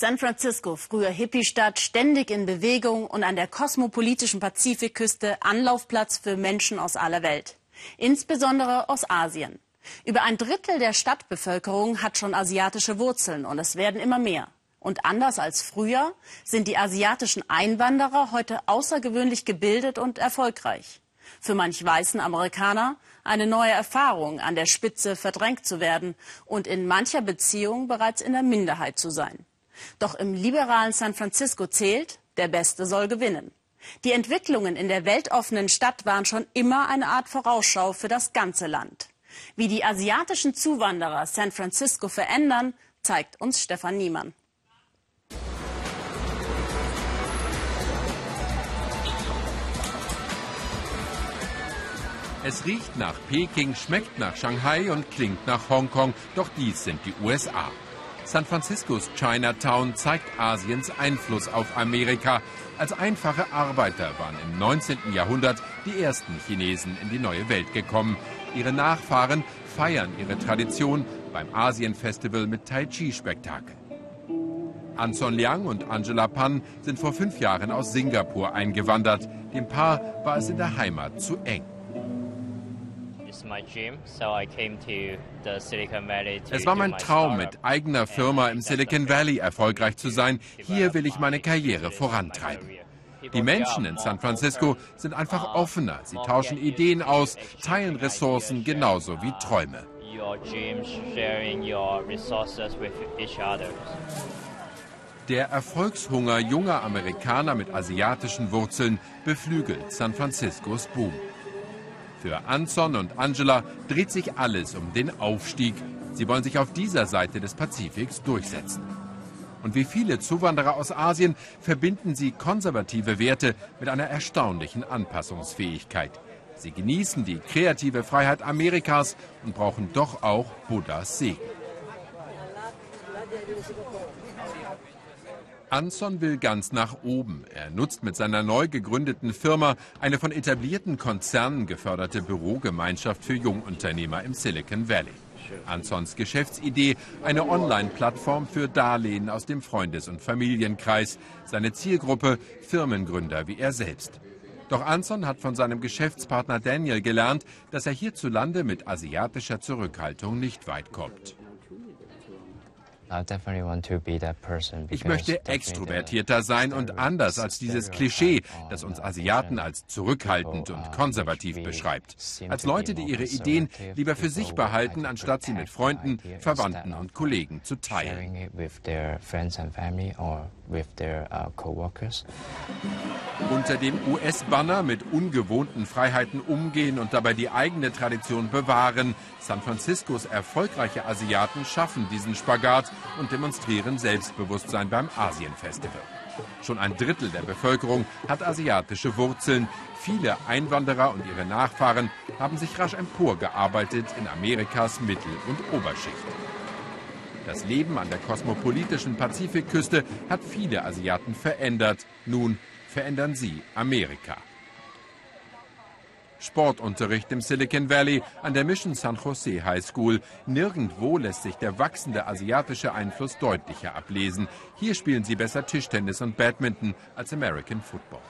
San Francisco, früher Hippie-Stadt, ständig in Bewegung und an der kosmopolitischen Pazifikküste Anlaufplatz für Menschen aus aller Welt, insbesondere aus Asien. Über ein Drittel der Stadtbevölkerung hat schon asiatische Wurzeln und es werden immer mehr. Und anders als früher sind die asiatischen Einwanderer heute außergewöhnlich gebildet und erfolgreich. Für manch weißen Amerikaner eine neue Erfahrung, an der Spitze verdrängt zu werden und in mancher Beziehung bereits in der Minderheit zu sein. Doch im liberalen San Francisco zählt, der Beste soll gewinnen. Die Entwicklungen in der weltoffenen Stadt waren schon immer eine Art Vorausschau für das ganze Land. Wie die asiatischen Zuwanderer San Francisco verändern, zeigt uns Stefan Niemann. Es riecht nach Peking, schmeckt nach Shanghai und klingt nach Hongkong, doch dies sind die USA. San Franciscos Chinatown zeigt Asiens Einfluss auf Amerika. Als einfache Arbeiter waren im 19. Jahrhundert die ersten Chinesen in die neue Welt gekommen. Ihre Nachfahren feiern ihre Tradition beim Asien-Festival mit Tai Chi-Spektakel. Anson Liang und Angela Pan sind vor fünf Jahren aus Singapur eingewandert. Dem Paar war es in der Heimat zu eng. Es war mein Traum, mit eigener Firma im Silicon Valley erfolgreich zu sein. Hier will ich meine Karriere vorantreiben. Die Menschen in San Francisco sind einfach offener. Sie tauschen Ideen aus, teilen Ressourcen genauso wie Träume. Der Erfolgshunger junger Amerikaner mit asiatischen Wurzeln beflügelt San Franciscos Boom. Für Anson und Angela dreht sich alles um den Aufstieg. Sie wollen sich auf dieser Seite des Pazifiks durchsetzen. Und wie viele Zuwanderer aus Asien verbinden sie konservative Werte mit einer erstaunlichen Anpassungsfähigkeit. Sie genießen die kreative Freiheit Amerikas und brauchen doch auch Buddhas Segen. Anson will ganz nach oben. Er nutzt mit seiner neu gegründeten Firma eine von etablierten Konzernen geförderte Bürogemeinschaft für Jungunternehmer im Silicon Valley. Ansons Geschäftsidee, eine Online-Plattform für Darlehen aus dem Freundes- und Familienkreis. Seine Zielgruppe Firmengründer wie er selbst. Doch Anson hat von seinem Geschäftspartner Daniel gelernt, dass er hierzulande mit asiatischer Zurückhaltung nicht weit kommt. Ich möchte extrovertierter sein und anders als dieses Klischee, das uns Asiaten als zurückhaltend und konservativ beschreibt. Als Leute, die ihre Ideen lieber für sich behalten, anstatt sie mit Freunden, Verwandten und Kollegen zu teilen. Unter dem US-Banner mit ungewohnten Freiheiten umgehen und dabei die eigene Tradition bewahren. San Franciscos erfolgreiche Asiaten schaffen diesen Spagat und demonstrieren Selbstbewusstsein beim Asienfestival. Schon ein Drittel der Bevölkerung hat asiatische Wurzeln. Viele Einwanderer und ihre Nachfahren haben sich rasch emporgearbeitet in Amerikas Mittel- und Oberschicht. Das Leben an der kosmopolitischen Pazifikküste hat viele Asiaten verändert. Nun verändern sie Amerika. Sportunterricht im Silicon Valley an der Mission San Jose High School. Nirgendwo lässt sich der wachsende asiatische Einfluss deutlicher ablesen. Hier spielen sie besser Tischtennis und Badminton als American Football.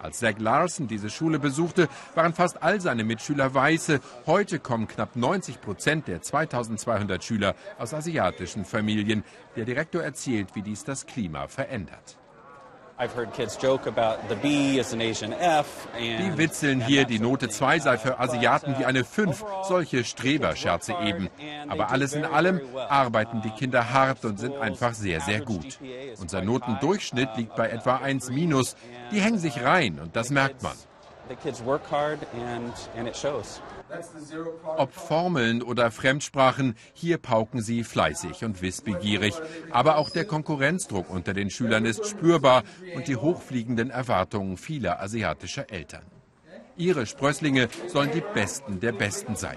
Als Zach Larson diese Schule besuchte, waren fast all seine Mitschüler Weiße. Heute kommen knapp 90 Prozent der 2200 Schüler aus asiatischen Familien. Der Direktor erzählt, wie dies das Klima verändert. Die witzeln hier, die Note 2 sei für Asiaten wie eine 5. Solche Streberscherze eben. Aber alles in allem arbeiten die Kinder hart und sind einfach sehr, sehr gut. Unser Notendurchschnitt liegt bei etwa 1 minus. Die hängen sich rein und das merkt man. Ob Formeln oder Fremdsprachen, hier pauken sie fleißig und wissbegierig. Aber auch der Konkurrenzdruck unter den Schülern ist spürbar und die hochfliegenden Erwartungen vieler asiatischer Eltern. Ihre Sprösslinge sollen die Besten der Besten sein.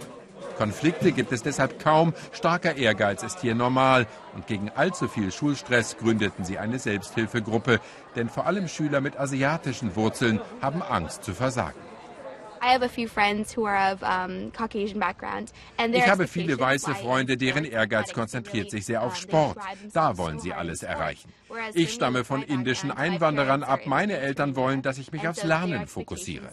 Konflikte gibt es deshalb kaum, starker Ehrgeiz ist hier normal und gegen allzu viel Schulstress gründeten sie eine Selbsthilfegruppe, denn vor allem Schüler mit asiatischen Wurzeln haben Angst zu versagen. Ich habe viele weiße Freunde, deren Ehrgeiz konzentriert sich sehr auf Sport. Da wollen sie alles erreichen. Ich stamme von indischen Einwanderern ab. Meine Eltern wollen, dass ich mich aufs Lernen fokussiere.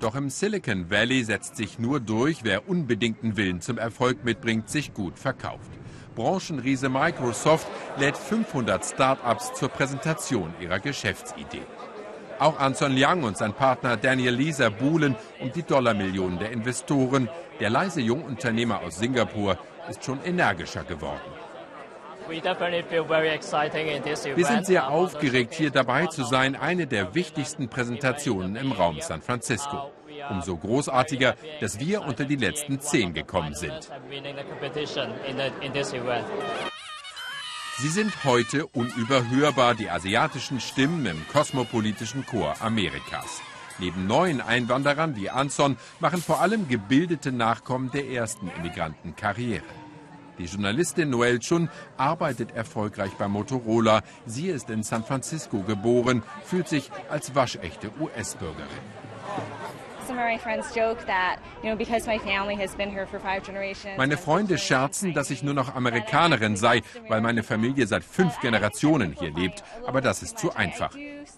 Doch im Silicon Valley setzt sich nur durch, wer unbedingten Willen zum Erfolg mitbringt, sich gut verkauft. Branchenriese Microsoft lädt 500 Start-ups zur Präsentation ihrer Geschäftsidee. Auch Anson Liang und sein Partner Daniel Lisa buhlen um die Dollarmillionen der Investoren. Der leise Jungunternehmer aus Singapur ist schon energischer geworden. Wir sind sehr aufgeregt, hier dabei zu sein, eine der wichtigsten Präsentationen im Raum San Francisco. Umso großartiger, dass wir unter die letzten zehn gekommen sind. Sie sind heute unüberhörbar die asiatischen Stimmen im kosmopolitischen Chor Amerikas. Neben neuen Einwanderern wie Anson machen vor allem gebildete Nachkommen der ersten Immigranten Karriere. Die Journalistin Noel Chun arbeitet erfolgreich bei Motorola. Sie ist in San Francisco geboren, fühlt sich als waschechte US-Bürgerin. Meine Freunde scherzen, dass ich nur noch Amerikanerin sei, weil meine Familie seit fünf Generationen hier lebt. Aber das ist zu einfach.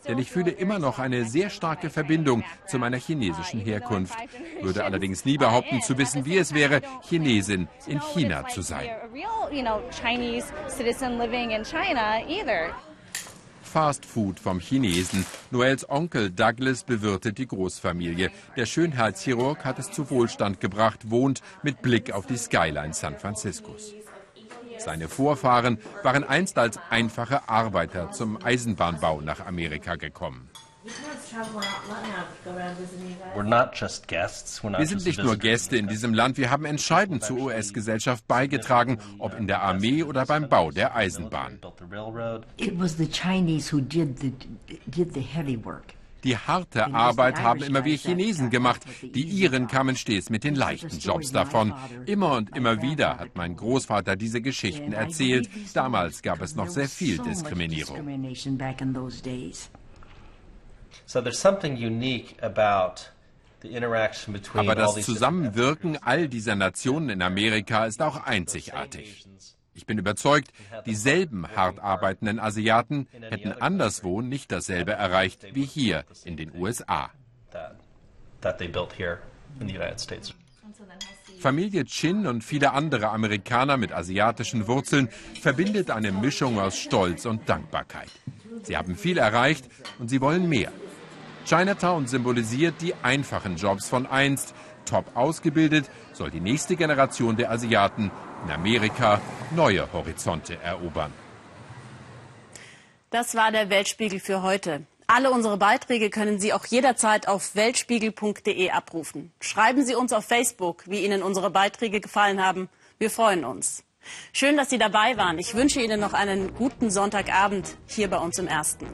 Denn ich fühle immer noch eine sehr starke Verbindung zu meiner chinesischen Herkunft. Würde allerdings nie behaupten zu wissen, wie es wäre, Chinesin in China zu sein. Fast Food vom Chinesen. Noels Onkel Douglas bewirtet die Großfamilie. Der Schönheitschirurg hat es zu Wohlstand gebracht, wohnt mit Blick auf die Skyline San Franciscos. Seine Vorfahren waren einst als einfache Arbeiter zum Eisenbahnbau nach Amerika gekommen. Wir sind nicht nur Gäste in diesem Land, wir haben entscheidend zur US-Gesellschaft beigetragen, ob in der Armee oder beim Bau der Eisenbahn. Die harte Arbeit haben immer wir Chinesen gemacht. Die Iren kamen stets mit den leichten Jobs davon. Immer und immer wieder hat mein Großvater diese Geschichten erzählt. Damals gab es noch sehr viel Diskriminierung. Aber das Zusammenwirken all dieser Nationen in Amerika ist auch einzigartig. Ich bin überzeugt, dieselben hart arbeitenden Asiaten hätten anderswo nicht dasselbe erreicht wie hier in den USA. Familie Chin und viele andere Amerikaner mit asiatischen Wurzeln verbindet eine Mischung aus Stolz und Dankbarkeit. Sie haben viel erreicht und sie wollen mehr. Chinatown symbolisiert die einfachen Jobs von einst. Top ausgebildet soll die nächste Generation der Asiaten in Amerika neue Horizonte erobern. Das war der Weltspiegel für heute. Alle unsere Beiträge können Sie auch jederzeit auf weltspiegel.de abrufen. Schreiben Sie uns auf Facebook, wie Ihnen unsere Beiträge gefallen haben. Wir freuen uns. Schön, dass Sie dabei waren. Ich wünsche Ihnen noch einen guten Sonntagabend hier bei uns im Ersten.